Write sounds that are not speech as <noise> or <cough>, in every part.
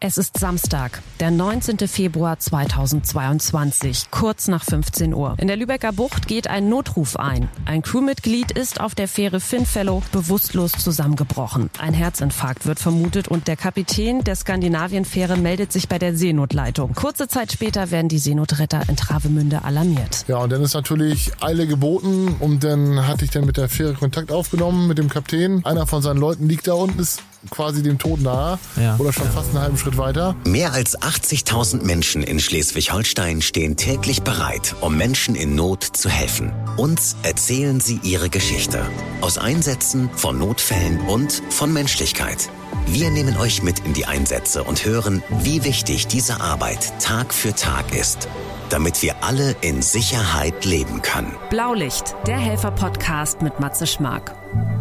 Es ist Samstag, der 19. Februar 2022, kurz nach 15 Uhr. In der Lübecker Bucht geht ein Notruf ein. Ein Crewmitglied ist auf der Fähre Finfellow bewusstlos zusammengebrochen. Ein Herzinfarkt wird vermutet und der Kapitän der Skandinavien-Fähre meldet sich bei der Seenotleitung. Kurze Zeit später werden die Seenotretter in Travemünde alarmiert. Ja, und dann ist natürlich Eile geboten und dann hatte ich dann mit der Fähre Kontakt aufgenommen mit dem Kapitän. Einer von seinen Leuten liegt da unten, ist quasi dem Tod nahe Ja. oder schon fast einen halben Schritt weiter. Mehr als 80.000 Menschen in Schleswig-Holstein stehen täglich bereit, um Menschen in Not zu helfen. Uns erzählen sie ihre Geschichte. Aus Einsätzen, von Notfällen und von Menschlichkeit. Wir nehmen euch mit in die Einsätze und hören, wie wichtig diese Arbeit Tag für Tag ist, damit wir alle in Sicherheit leben können. Blaulicht, der Helfer-Podcast mit Matze Schmark.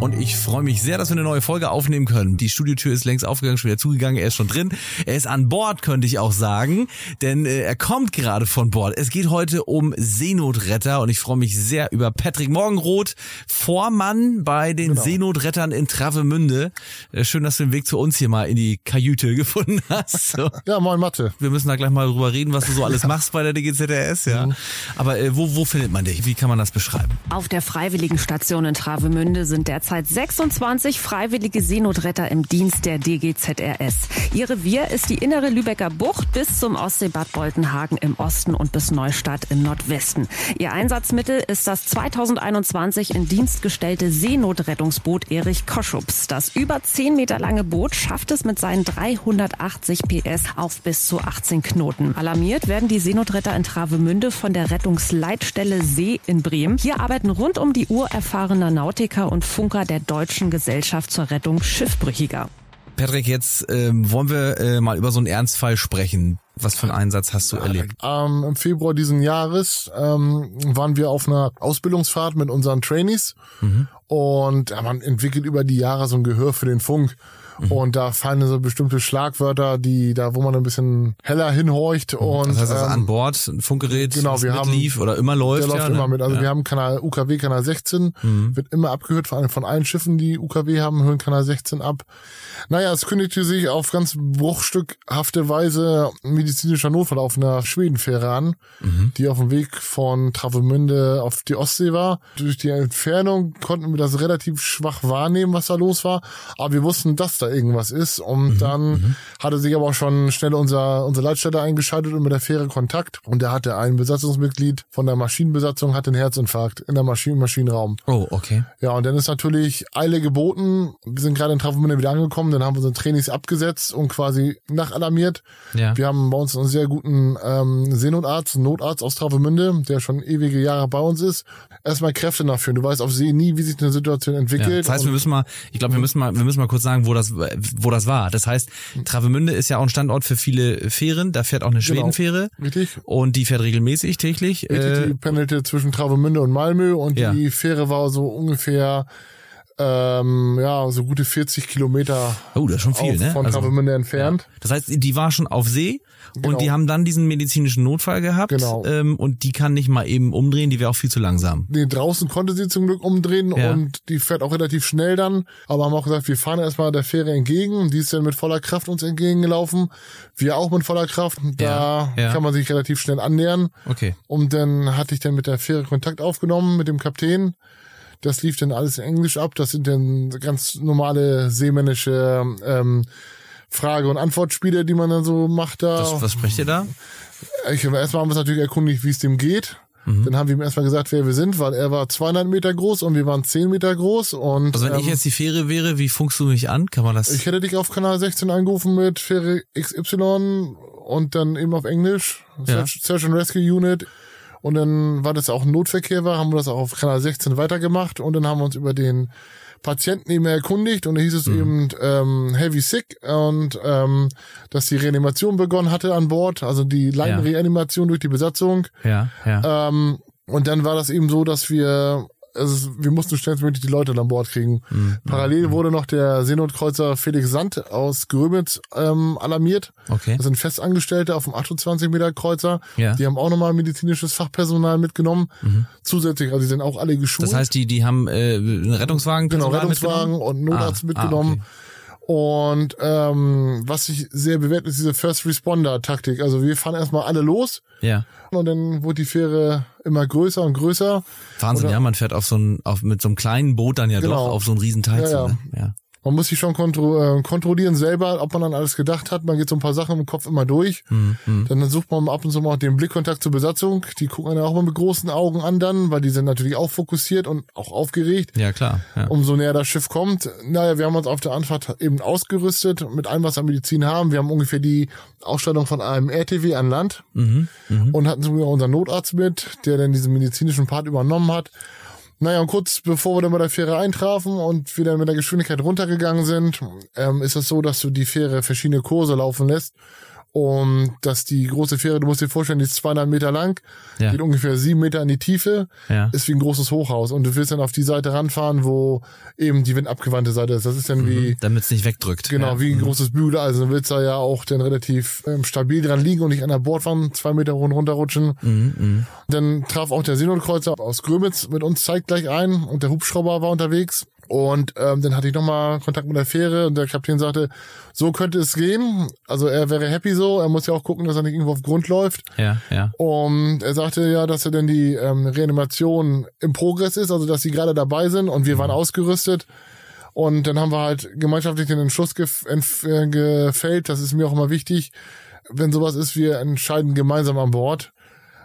Und ich freue mich sehr, dass wir eine neue Folge aufnehmen können. Die Studiotür ist längst aufgegangen, schon wieder zugegangen, er ist schon drin. Er ist an Bord, könnte ich auch sagen, denn äh, er kommt gerade von Bord. Es geht heute um Seenotretter und ich freue mich sehr über Patrick Morgenroth, Vormann bei den Seenotrettern in Travemünde. Äh, schön, dass du den Weg zu uns hier mal in die Kajüte <laughs> gefunden hast. So. Ja, moin Mathe. Wir müssen da gleich mal drüber reden, was du so alles machst bei der DGZRS, ja. Aber äh, wo, wo findet man dich? Wie kann man das beschreiben? Auf der Freiwilligenstation in Travemünde sind derzeit 26 freiwillige Seenotretter im Dienst der DGZRS. Ihr Revier ist die innere Lübecker Bucht bis zum Ostseebad Boltenhagen im Osten und bis Neustadt im Nordwesten. Ihr Einsatzmittel ist das 2021 in Dienst gestellte Seenotrettungsboot Erich Koschups. Das über 10 Meter lange Boot schafft es mit seinen 380 PS auf bis zu 18 Knoten. Alarmiert werden die Seenotretter in Travemünde von der Rettungsleitstelle See in Bremen. Hier arbeiten rund um die Uhr erfahrener Nautiker und Funker der Deutschen Gesellschaft zur Rettung Schiffbrüchiger. Patrick, jetzt ähm, wollen wir äh, mal über so einen Ernstfall sprechen. Was für einen Einsatz hast du erlebt? Ähm, Im Februar diesen Jahres ähm, waren wir auf einer Ausbildungsfahrt mit unseren Trainees und ja, man entwickelt über die Jahre so ein Gehör für den Funk. Und da fallen so bestimmte Schlagwörter, die da, wo man ein bisschen heller hinhorcht. Und Das heißt, also ähm, an Bord ein Funkgerät, genau, wir haben- mitlief oder immer läuft. Der läuft ja, immer ne? mit. Also ja. wir haben Kanal UKW Kanal 16, wird immer abgehört von, von allen Schiffen, die UKW haben, hören Kanal 16 ab. Naja, es kündigte sich auf ganz bruchstückhafte Weise medizinischer Notfall auf einer Schwedenfähre an, die auf dem Weg von Travemünde auf die Ostsee war. Durch die Entfernung konnten wir das relativ schwach wahrnehmen, was da los war. Aber wir wussten, dass da irgendwas ist. Und dann hatte sich aber auch schon schnell unser, unsere Leitstelle eingeschaltet und mit der Fähre Kontakt. Und da hatte ein Besatzungsmitglied von der Maschinenbesatzung hatte einen Herzinfarkt in der Maschinen Maschinenraum. Oh, okay. Ja, und dann ist natürlich Eile geboten. Wir sind gerade in Travemünde wieder angekommen, dann haben wir unsere Trainings abgesetzt und quasi nachalarmiert. Ja. Wir haben bei uns einen sehr guten ähm, Seenotarzt, einen Notarzt aus Travemünde, der schon ewige Jahre bei uns ist. Erstmal Kräfte nachführen. Du weißt auf See nie, wie sich eine Situation Ja. entwickelt. Das heißt, wir müssen mal, ich glaube, wir müssen mal, wir müssen mal kurz sagen, wo das, wo das war. Das heißt, Travemünde ist ja auch ein Standort für viele Fähren. Da fährt auch eine Genau. Schwedenfähre. Richtig. Und die fährt regelmäßig täglich. Richtig, Äh, die pendelte zwischen Travemünde und Malmö und Ja. die Fähre war so ungefähr ähm, ja so gute 40 Kilometer oh, das ist schon viel, ne? von Also, Travemünde entfernt. das heißt, die war schon auf See Genau. und die haben dann diesen medizinischen Notfall gehabt. Genau. Ähm, und die kann nicht mal eben umdrehen, die wäre auch viel zu langsam. Nee, draußen konnte sie zum Glück umdrehen Ja. und die fährt auch relativ schnell dann. Aber haben auch gesagt, wir fahren erstmal der Fähre entgegen. Die ist dann mit voller Kraft uns entgegengelaufen. Wir auch mit voller Kraft. Da Ja, ja. kann man sich relativ schnell annähern. Okay. Und dann hatte ich dann mit der Fähre Kontakt aufgenommen mit dem Kapitän. Das lief dann alles in Englisch ab. Das sind dann ganz normale seemännische ähm, Frage- und Antwortspiele, die man dann so macht da. Was, was sprecht ihr da? Ich, erstmal haben wir uns natürlich erkundigt, wie es dem geht. Mhm. Dann haben wir ihm erstmal gesagt, wer wir sind, weil er war 200 Meter groß und wir waren 10 Meter groß. Und Also wenn ähm, ich jetzt die Fähre wäre, wie funkst du mich an? Kann man das? ich hätte dich auf Kanal 16 angerufen mit Fähre XY und dann eben auf Englisch, Ja. Search, Search and Rescue Unit. Und dann, weil das auch ein Notverkehr war, haben wir das auch auf Kanal 16 weitergemacht und dann haben wir uns über den Patienten eben erkundigt und da hieß es Mhm. eben ähm, Heavy Sick und ähm, dass die Reanimation begonnen hatte an Bord, also die Leinenreanimation durch die Besatzung. ja, ja. Ähm, und dann war das eben so, dass wir also wir mussten schnellstmöglich die Leute an Bord kriegen. Mhm. Parallel wurde noch der Seenotkreuzer Felix Sand aus Grömitz ähm, alarmiert. Okay. Das sind Festangestellte auf dem 28 Meter Kreuzer. Ja. Die haben auch nochmal medizinisches Fachpersonal mitgenommen. Zusätzlich, also die sind auch alle geschult. Das heißt, die, die haben äh, einen Rettungswagen genau, Rettungswagen und Notarzt Ah, mitgenommen. Ah, Und ähm, was sich sehr bewährt, ist diese First Responder Taktik. Also wir fahren erstmal alle los Ja. und dann wurde die Fähre immer größer und größer. Wahnsinn, Oder- ja, man fährt auf so ein, auf, mit so einem kleinen Boot dann ja Genau. doch auf so einen riesen Teil Ja, zu, ja. ne? Ja. Man muss sich schon kontro äh, kontrollieren selber, ob man an alles gedacht hat. Man geht so ein paar Sachen im Kopf immer durch. Hm, hm. Dann sucht man ab und zu mal den Blickkontakt zur Besatzung. Die gucken einen auch immer mit großen Augen an dann, weil die sind natürlich auch fokussiert und auch aufgeregt. Ja, klar. Ja. Umso näher das Schiff kommt. Naja, wir haben uns auf der Anfahrt eben ausgerüstet mit allem, was wir an Medizin haben. Wir haben ungefähr die Ausstattung von einem RTW an Land Mhm. Mhm. und hatten sogar unseren Notarzt mit, der dann diesen medizinischen Part übernommen hat. Naja, und kurz bevor wir dann bei der Fähre eintrafen und dann mit der Geschwindigkeit runtergegangen sind, ähm, ist es so, dass du die Fähre verschiedene Kurse laufen lässt. Und dass die große Fähre, du musst dir vorstellen, die ist zweieinhalb Meter lang, Ja. geht ungefähr sieben Meter in die Tiefe, Ja. ist wie ein großes Hochhaus. Und du willst dann auf die Seite ranfahren, wo eben die windabgewandte Seite ist. Das ist dann wie, Damit es nicht wegdrückt. Genau, ja. wie ein großes Bügeleisen. Du willst da ja auch dann relativ ähm, stabil dran liegen und nicht an der Bordwand zwei Meter runterrutschen. Mhm, mhm. Dann traf auch der Seenotkreuzer aus Grömitz mit uns zeitgleich ein und der Hubschrauber war unterwegs. Und ähm, dann hatte ich nochmal Kontakt mit der Fähre und der Kapitän sagte, so könnte es gehen. Also er wäre happy so, er muss ja auch gucken, dass er nicht irgendwo auf Grund läuft. Ja, ja. Und er sagte ja, dass er denn die ähm, Reanimation im Progress ist, also dass sie gerade dabei sind und wir waren ausgerüstet. Und dann haben wir halt gemeinschaftlich den Entschluss gef äh, gefällt, das ist mir auch immer wichtig, wenn sowas ist, wir entscheiden gemeinsam an Bord.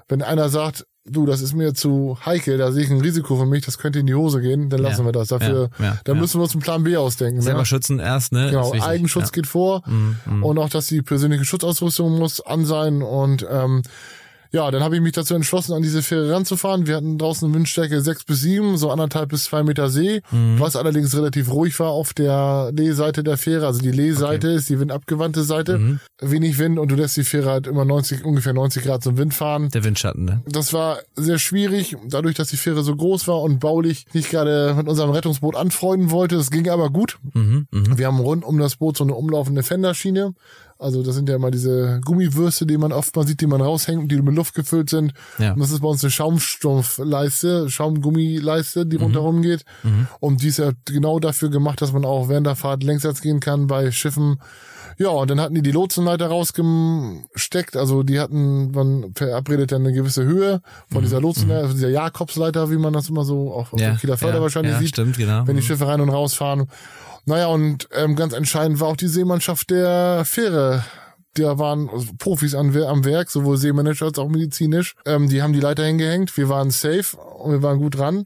Wenn einer sagt, du, das ist mir zu heikel, da sehe ich ein Risiko für mich, das könnte in die Hose gehen, dann lassen Ja. wir das. Dafür, Ja, ja, dann müssen wir uns einen Plan B ausdenken. Selber ne? schützen erst, ne? Genau. Eigenschutz geht vor mhm. und auch, dass die persönliche Schutzausrüstung muss an sein und ähm, ja, dann habe ich mich dazu entschlossen, an diese Fähre ranzufahren. Wir hatten draußen eine Windstärke sechs bis sieben, so anderthalb bis zwei Meter See, Mhm. was allerdings relativ ruhig war auf der Lehseite der Fähre. Also die Lehseite ist die windabgewandte Seite, Mhm. wenig Wind und du lässt die Fähre halt immer 90, ungefähr 90 Grad zum Wind fahren. Der Windschatten, ne? Das war sehr schwierig, dadurch, dass die Fähre so groß war und baulich nicht gerade mit unserem Rettungsboot anfreunden wollte. Es ging aber gut. Mhm, mhm. Wir haben rund um das Boot so eine umlaufende Fenderschiene. Also das sind ja immer diese Gummiwürste, die man oft mal sieht, die man raushängt, die mit Luft gefüllt sind. Ja. Und das ist bei uns eine Schaumstoffleiste, Schaumgummileiste, die rundherum geht. Und die ist ja genau dafür gemacht, dass man auch während der Fahrt längsseits gehen kann bei Schiffen. Ja, und dann hatten die die Lotsenleiter rausgesteckt. Also die hatten, man verabredet dann eine gewisse Höhe von dieser Lotsenleiter, also dieser Jakobsleiter, wie man das immer so auch auf Ja, der Kieler Förder ja, wahrscheinlich ja, sieht stimmt, genau. wenn die Mhm. Schiffe rein und rausfahren. Naja, und ähm, ganz entscheidend war auch die Seemannschaft der Fähre. Da waren Profis an, am Werk, sowohl Seemanager als auch medizinisch. Ähm, die haben die Leiter hingehängt. Wir waren safe und wir waren gut dran.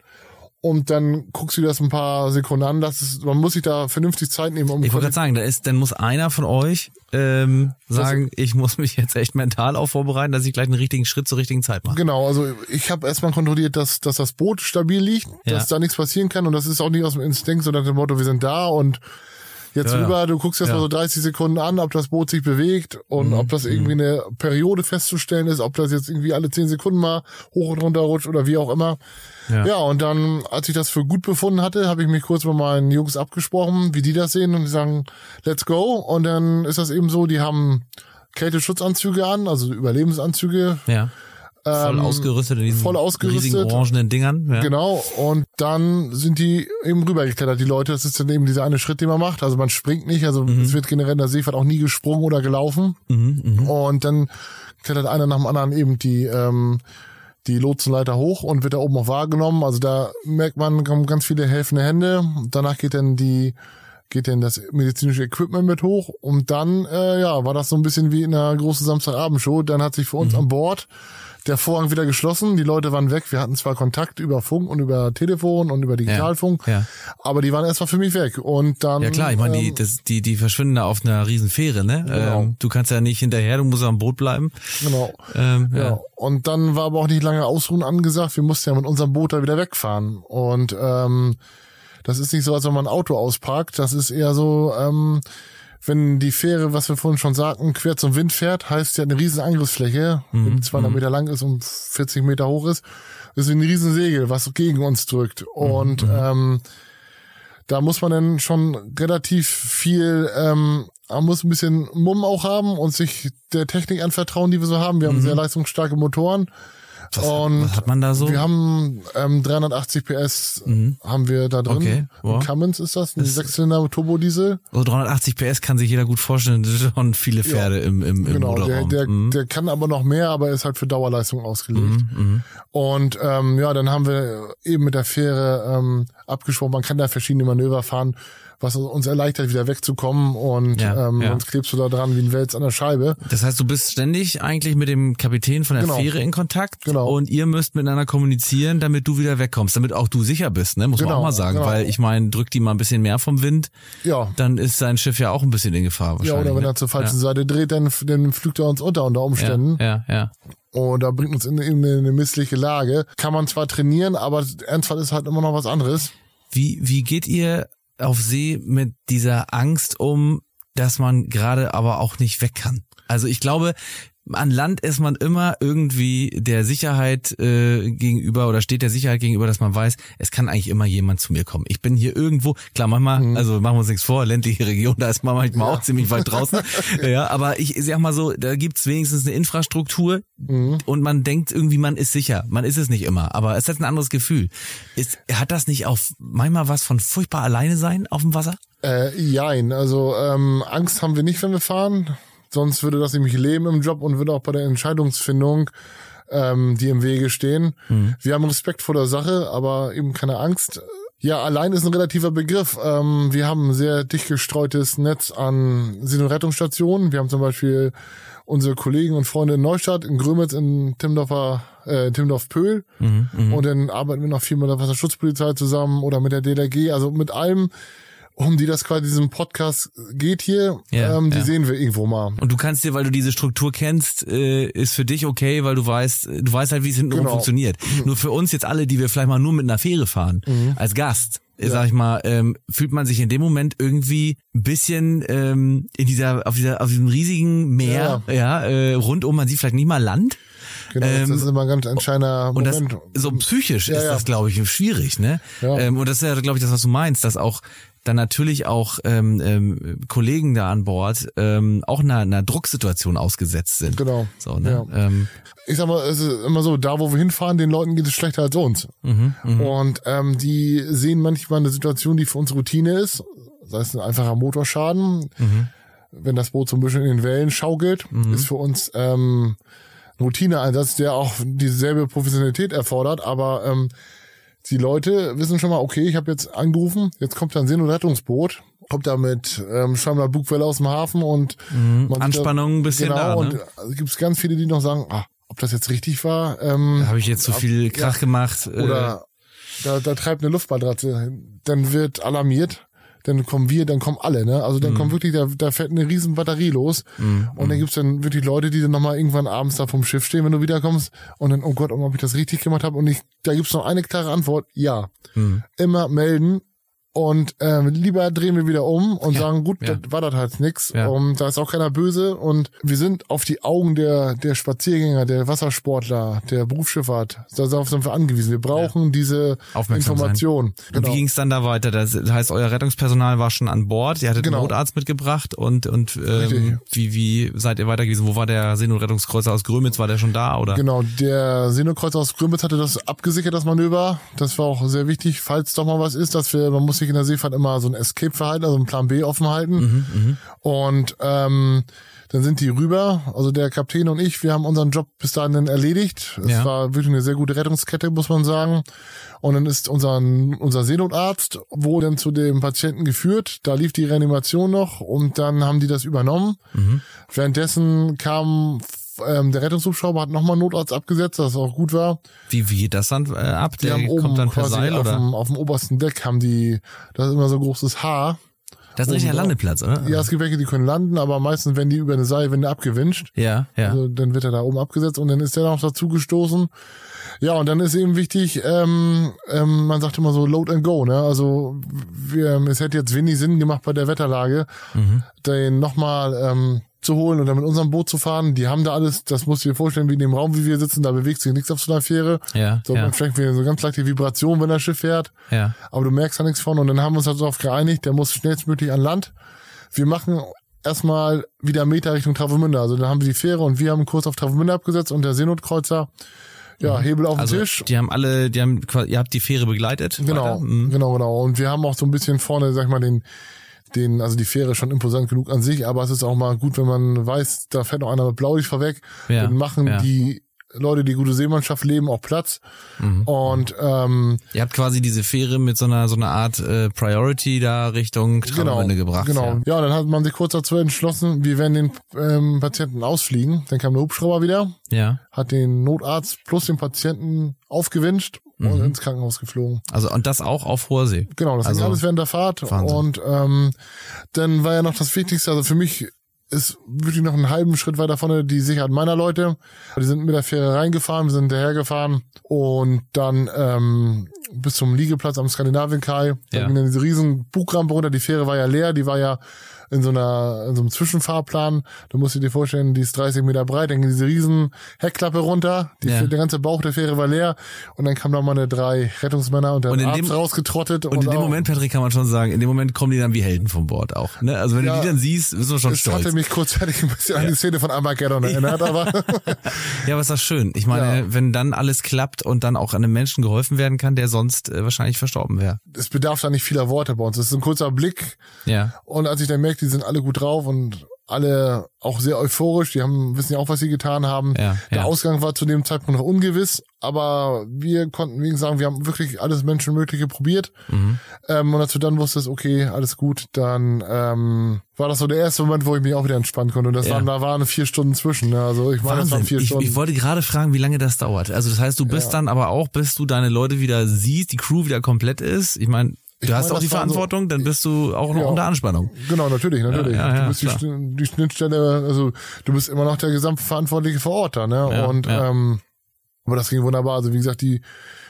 Und dann guckst du dir das ein paar Sekunden an. Das ist, man muss sich da vernünftig Zeit nehmen, um Ich wollte gerade sagen, da ist, dann muss einer von euch ähm, sagen, ich muss mich jetzt echt mental auch vorbereiten, dass ich gleich einen richtigen Schritt zur richtigen Zeit mache. Genau, also ich habe erstmal kontrolliert, dass, dass das Boot stabil liegt, Ja. dass da nichts passieren kann und das ist auch nicht aus dem Instinkt, sondern dem Motto, wir sind da und jetzt Ja, ja. rüber, du guckst erst mal so 30 Sekunden an, ob das Boot sich bewegt und Mhm, ob das irgendwie eine Periode festzustellen ist, ob das jetzt irgendwie alle 10 Sekunden mal hoch und runter rutscht oder wie auch immer. Ja. Ja, und dann, als ich das für gut befunden hatte, habe ich mich kurz mit meinen Jungs abgesprochen, wie die das sehen und die sagen, let's go. Und dann ist das eben so, die haben Kälteschutzanzüge an, also Überlebensanzüge, Ja. Voll ähm, ausgerüstet in diesen voll ausgerüstet. riesigen orangenen Dingern. Ja. Genau, und dann sind die eben rübergeklettert, die Leute. Das ist dann eben dieser eine Schritt, den man macht. Also man springt nicht, also es wird generell in der Seefahrt auch nie gesprungen oder gelaufen. Mhm, mhm. Und dann klettert einer nach dem anderen eben die, ähm, die Lotsenleiter hoch und wird da oben auch wahrgenommen. Also da merkt man, kommen ganz viele helfende Hände. Danach geht dann die geht dann das medizinische Equipment mit hoch und dann äh, ja war das so ein bisschen wie in einer großen Samstagabendshow. Dann hat sich für uns an Bord der Vorhang wieder geschlossen. Die Leute waren weg. Wir hatten zwar Kontakt über Funk und über Telefon und über Digitalfunk, Ja. aber die waren erstmal für mich weg. Und dann Ja klar, ich meine, die, ähm, das, die, die verschwinden da auf einer riesen Fähre, ne? Genau. Ähm, du kannst ja nicht hinterher, du musst am Boot bleiben. genau. Ähm, ja. Ja. Und dann war aber auch nicht lange Ausruhen angesagt. Wir mussten ja mit unserem Boot da wieder wegfahren. Und ähm, das ist nicht so, als wenn man ein Auto ausparkt. Das ist eher so, ähm, wenn die Fähre, was wir vorhin schon sagten, quer zum Wind fährt, heißt ja eine riesen Angriffsfläche, Mhm. wenn die 200 Meter lang ist und 40 Meter hoch ist, ist ein riesen Segel, was gegen uns drückt. Mhm. Und ähm, da muss man dann schon relativ viel, ähm, man muss ein bisschen Mumm auch haben und sich der Technik anvertrauen, die wir so haben. Wir haben sehr leistungsstarke Motoren. Was, Und was hat man da so? Wir haben ähm, 380 PS haben wir da drin. Okay, wow. Cummins ist das, ein Sechszylinder Turbodiesel. so 380 PS kann sich jeder gut vorstellen, das sind schon viele Pferde im, im, im Genau, der, Motorraum. der, Mhm. der kann aber noch mehr, aber ist halt für Dauerleistung ausgelegt. Und ähm, ja, dann haben wir eben mit der Fähre ähm, abgesprochen, man kann da verschiedene Manöver fahren, was uns erleichtert, wieder wegzukommen und Ja, ähm, ja. sonst klebst du da dran wie ein Wels an der Scheibe. Das heißt, du bist ständig eigentlich mit dem Kapitän von der Genau. Fähre in Kontakt Genau. und ihr müsst miteinander kommunizieren, damit du wieder wegkommst, damit auch du sicher bist, ne? muss man Genau, auch mal sagen, genau. weil ich meine, drückt die mal ein bisschen mehr vom Wind, Ja. dann ist sein Schiff ja auch ein bisschen in Gefahr Ja, wahrscheinlich. oder wenn ne? er zur falschen Seite dreht, dann, dann pflügt er uns unter unter Umständen. ja, ja, ja. Und da bringt uns in, in eine missliche Lage. Kann man zwar trainieren, aber Ernstfall ist halt immer noch was anderes. Wie, wie geht ihr auf See mit dieser Angst um, dass man gerade aber auch nicht weg kann? Also ich glaube, an Land ist man immer irgendwie der Sicherheit äh, gegenüber oder steht der Sicherheit gegenüber, dass man weiß, es kann eigentlich immer jemand zu mir kommen. Ich bin hier irgendwo, klar, manchmal, also machen wir uns nichts vor, ländliche Region, da ist man manchmal auch ziemlich weit draußen. <laughs> ja, aber ich sag mal so, da gibt's wenigstens eine Infrastruktur und man denkt irgendwie, man ist sicher. Man ist es nicht immer, aber es hat ein anderes Gefühl. Ist, hat das nicht auch manchmal was von furchtbar alleine sein auf dem Wasser? Äh, jein, also ähm, Angst haben wir nicht, wenn wir fahren. Sonst würde das nämlich leben im Job und würde auch bei der Entscheidungsfindung ähm, die im Wege stehen. Wir haben Respekt vor der Sache, aber eben keine Angst. Ja, allein ist ein relativer Begriff. Ähm, wir haben ein sehr dicht gestreutes Netz an Seen- und Rettungsstationen. Wir haben zum Beispiel unsere Kollegen und Freunde in Neustadt, in Grömitz, in Timmendorfer, äh, Timmendorf-Pöhl. Und dann arbeiten wir noch viel mit der Wasserschutzpolizei zusammen oder mit der DLRG, also mit allem, um die das quasi diesem Podcast geht hier, Ja, ähm, die ja. sehen wir irgendwo mal. Und du kannst dir, weil du diese Struktur kennst, äh, ist für dich okay, weil du weißt, du weißt halt, wie es hintenrum Genau. funktioniert. Nur für uns jetzt alle, die wir vielleicht mal nur mit einer Fähre fahren, als Gast, äh, sag ich mal, ähm, fühlt man sich in dem Moment irgendwie ein bisschen ähm, in dieser, auf dieser, auf diesem riesigen Meer, ja, äh, rundum, man sieht vielleicht nicht mal Land. Genau, Ähm, das ist immer ein ganz entscheidender Und das, Moment. so psychisch Ja, ist ja. das, glaube ich, schwierig, ne? Ja. Ähm, und das ist ja, glaube ich, das, was du meinst, dass auch dann natürlich auch ähm, ähm, Kollegen da an Bord ähm, auch einer, einer Drucksituation ausgesetzt sind. Genau. So, ne? Ja. Ähm, ich sag mal, es ist immer so, da wo wir hinfahren, den Leuten geht es schlechter als uns. Mhm, Und ähm, die sehen manchmal eine Situation, die für uns Routine ist, sei es ein einfacher Motorschaden, Mhm. wenn das Boot zum Beispiel in den Wellen schaukelt, ist für uns ähm, ein Routineeinsatz, der auch dieselbe Professionalität erfordert, aber ähm, die Leute wissen schon mal, okay, ich habe jetzt angerufen, jetzt kommt ein Seen- und Rettungsboot, kommt da mit ähm, scheinbar Bugwelle aus dem Hafen und man sieht da- Anspannung ein bisschen genau, da, und ne? es gibt ganz viele, die noch sagen, ah, ob das jetzt richtig war, ähm, Habe ich jetzt so viel Krach gemacht? Äh, oder da, da treibt eine Luftballratze, dann wird alarmiert, dann kommen wir, dann kommen alle, ne? Also Mhm. dann kommt wirklich, da, da fährt eine riesen Batterie los und dann gibt's dann wirklich Leute, die dann nochmal irgendwann abends da vom Schiff stehen, wenn du wiederkommst und dann, oh Gott, ob ich das richtig gemacht habe und ich, da gibt's noch eine klare Antwort, ja. Mhm. Immer melden und ähm, lieber drehen wir wieder um und sagen, gut, ja. das war das halt nix. Ja. Und da ist auch keiner böse. Und wir sind auf die Augen der, der Spaziergänger, der Wassersportler, der Berufsschifffahrt. Darauf sind wir angewiesen. Wir brauchen diese Aufmerksam sein. Information. Und Genau. wie ging es dann da weiter? Das heißt, euer Rettungspersonal war schon an Bord, ihr hattet Genau. einen Notarzt mitgebracht und und ähm, wie wie seid ihr weiter gewesen? Wo war der Seen- und Rettungskreuzer aus Grömitz? War der schon da oder? Genau, der Seenokreuz aus Grömitz hatte das abgesichert, das Manöver. Das war auch sehr wichtig, falls doch mal was ist, dass wir, man muss sich in der Seefahrt immer so ein Escape-Verhalten, also einen Plan B offen halten. Und ähm, dann sind die rüber, also der Kapitän und ich, wir haben unseren Job bis dahin dann erledigt. Es Ja. war wirklich eine sehr gute Rettungskette, muss man sagen. Und dann ist unser, unser Seenotarzt, wo dann zu dem Patienten geführt. Da lief die Reanimation noch und dann haben die das übernommen. Währenddessen kam ähm, der Rettungshubschrauber hat nochmal Notarzt abgesetzt, was auch gut war. Wie wie geht das dann äh, ab? Die Der haben oben kommt dann per Seil auf, oder? Dem, auf dem obersten Deck haben die, das ist immer so großes Haar. Das ist ein richtiger. Landeplatz, oder? Ja, es gibt welche, die können landen, aber meistens werden die über eine Seilwinde abgewünscht. Ja, ja. Also dann wird er da oben abgesetzt und dann ist der noch dazu gestoßen. Ja, und dann ist eben wichtig, ähm, ähm, man sagt immer so Load and Go, ne? Also wir, es hätte jetzt wenig Sinn gemacht bei der Wetterlage, Mhm. den nochmal ähm, zu holen und dann mit unserem Boot zu fahren. Die haben da alles, das musst du dir vorstellen, wie in dem Raum, wie wir sitzen, da bewegt sich nichts auf so einer Fähre. Ja, So, ja. man vielleicht so ganz leichte Vibration, wenn das Schiff fährt. ja. Aber du merkst da nichts von und dann haben wir uns halt darauf geeinigt, der muss schnellstmöglich an Land. Wir machen erstmal wieder Meter Richtung Travemünde. Also dann haben wir die Fähre und wir haben einen Kurs auf Travemünde abgesetzt und der Seenotkreuzer. Ja, Hebel auf Also dem Tisch. die haben alle, die haben quasi, ihr habt die Fähre begleitet. Genau? Mhm. genau, genau. Und wir haben auch so ein bisschen vorne, sag ich mal, den, den, also die Fähre ist schon imposant genug an sich, aber es ist auch mal gut, wenn man weiß, da fährt noch einer mit Blaulicht vorweg. Ja, Dann machen ja. die Leute, die gute Seemannschaft leben, auch Platz. Mhm. Und ähm, Ihr habt quasi diese Fähre mit so einer so einer Art äh, Priority da Richtung genau, Travemünde gebracht. genau. Ja. Ja. dann hat man sich kurz dazu entschlossen, wir werden den ähm, Patienten ausfliegen. Dann kam der Hubschrauber wieder, ja. hat den Notarzt plus den Patienten aufgewünscht und ins Krankenhaus geflogen. Also und das auch auf hoher See. Genau, das Also, alles während der Fahrt. Wahnsinn. Und ähm, dann war ja noch das Wichtigste, also für mich ist wirklich noch einen halben Schritt weiter vorne die Sicherheit meiner Leute. Die sind mit der Fähre reingefahren, sind hinterhergefahren und dann ähm, bis zum Liegeplatz am Skandinavienkai. Ja. ging dann diese riesen Bugrampe runter. Die Fähre war ja leer, die war ja in so einer in so einem Zwischenfahrplan. Du musst dir vorstellen, die ist 30 Meter breit, dann ging diese riesen Heckklappe runter, die, Ja. der ganze Bauch der Fähre war leer und dann kamen da mal eine drei Rettungsmänner und der Und in Arzt dem- rausgetrottet. Und in dem Moment, Patrick, kann man schon sagen, in dem Moment kommen die dann wie Helden vom Bord auch. Ne? Also wenn Ja. du die dann siehst, bist du schon Es stolz. hatte mich kurzzeitig ein bisschen an die Szene von Armageddon erinnert, aber Ja, aber <laughs> ist das schön. Ich meine, Ja. wenn dann alles klappt und dann auch einem Menschen geholfen werden kann, der sonst äh, wahrscheinlich verstorben wäre. es bedarf da nicht vieler Worte bei uns. Es ist ein kurzer Blick Ja. und als ich dann merkte, die sind alle gut drauf und alle auch sehr euphorisch, die haben wissen ja auch, was sie getan haben. Ja, Der ja. Ausgang war zu dem Zeitpunkt noch ungewiss, aber wir konnten, wie gesagt, sagen, wir haben wirklich alles Menschenmögliche probiert. Mhm. Ähm, und als du dann wusstest, okay, alles gut, dann ähm, war das so der erste Moment, wo ich mich auch wieder entspannen konnte. Und das Ja. waren, da waren vier Stunden zwischen. Ne? Also ich meine, das waren Wahnsinn. vier Ich, Stunden. ich wollte gerade fragen, wie lange das dauert. Also das heißt, du bist dann aber auch, bis du deine Leute wieder siehst, die Crew wieder komplett ist. Ich meine, du Ich hast meine, auch die waren so- Verantwortung, dann bist du auch noch Ja. unter Anspannung. Genau, natürlich, natürlich. Ja, ja, du bist die, die Schnittstelle, also du bist immer noch der Gesamtverantwortliche vor Ort da, ne? Und ähm, aber das ging wunderbar. Also wie gesagt, die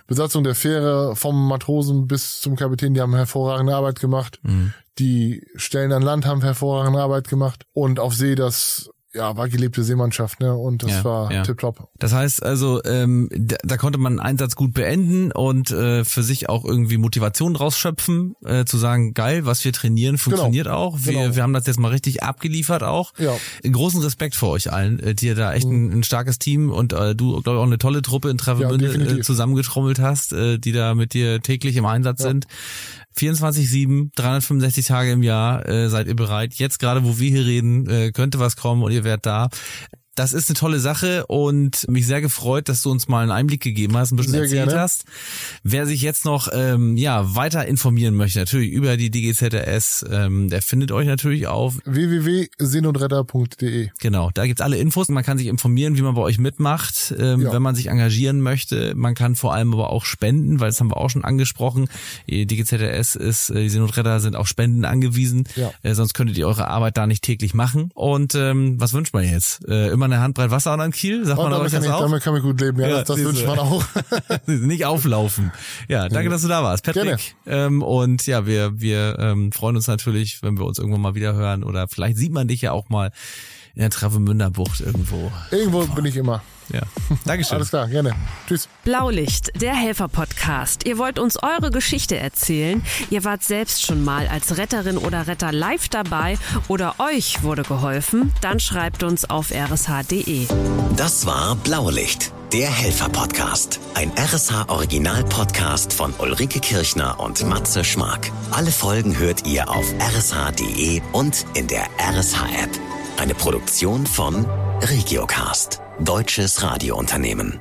Besatzung der Fähre vom Matrosen bis zum Kapitän, die haben hervorragende Arbeit gemacht. Mhm. Die Stellen an Land haben hervorragende Arbeit gemacht. Und auf See, das ja, war gelebte Seemannschaft, ne? Und das Ja, war ja. tipptopp. Das heißt also, ähm, da, da konnte man einen Einsatz gut beenden und äh, für sich auch irgendwie Motivation rausschöpfen, äh, zu sagen, geil, was wir trainieren, funktioniert auch. Wir, Genau. wir haben das jetzt mal richtig abgeliefert auch. Ja. Großen Respekt vor euch allen, äh, die ihr da echt ein, ein starkes Team und äh, du, glaube ich, auch eine tolle Truppe in Travemünde Ja, äh, zusammengetrommelt hast, äh, die da mit dir täglich im Einsatz Ja. sind. 24-7, 365 Tage im Jahr äh, seid ihr bereit. Jetzt gerade, wo wir hier reden, äh, könnte was kommen und ihr werdet da. Das ist eine tolle Sache und mich sehr gefreut, dass du uns mal einen Einblick gegeben hast, ein bisschen Sehr erzählt gerne. hast. Wer sich jetzt noch ähm, ja weiter informieren möchte, natürlich über die DGZRS, ähm, der findet euch natürlich auf www.seenundretter.de Genau, da gibt's alle Infos. Man kann sich informieren, wie man bei euch mitmacht, ähm, Ja. wenn man sich engagieren möchte. Man kann vor allem aber auch spenden, weil das haben wir auch schon angesprochen. Die DGZRS ist, äh, die Seenotretter sind auf Spenden angewiesen. Ja. Äh, sonst könntet ihr eure Arbeit da nicht täglich machen. Und ähm, was wünscht man jetzt? Äh, immer eine Handbreit Wasser und ein Kiel? Sagt Und man damit euch kann, das ich, auch? damit kann ich gut leben. Ja, Ja, das, das wünscht man auch. <laughs> nicht auflaufen. Ja, danke, dass du da warst, Patrick. Ähm, und ja, wir wir ähm, freuen uns natürlich, wenn wir uns irgendwann mal wieder hören oder vielleicht sieht man dich ja auch mal in der Travemünder Bucht irgendwo. Irgendwo bin ich immer. Ja, <laughs> Dankeschön. Alles klar, gerne. Tschüss. Blaulicht, der Helfer-Podcast. Ihr wollt uns eure Geschichte erzählen. Ihr wart selbst schon mal als Retterin oder Retter live dabei oder euch wurde geholfen. Dann schreibt uns auf rsh.de. Das war Blaulicht, der Helfer-Podcast. Ein RSH-Original-Podcast von Ulrike Kirchner und Matze Schmark. Alle Folgen hört ihr auf rsh.de und in der RSH-App. Eine Produktion von Regiocast, deutsches Radiounternehmen.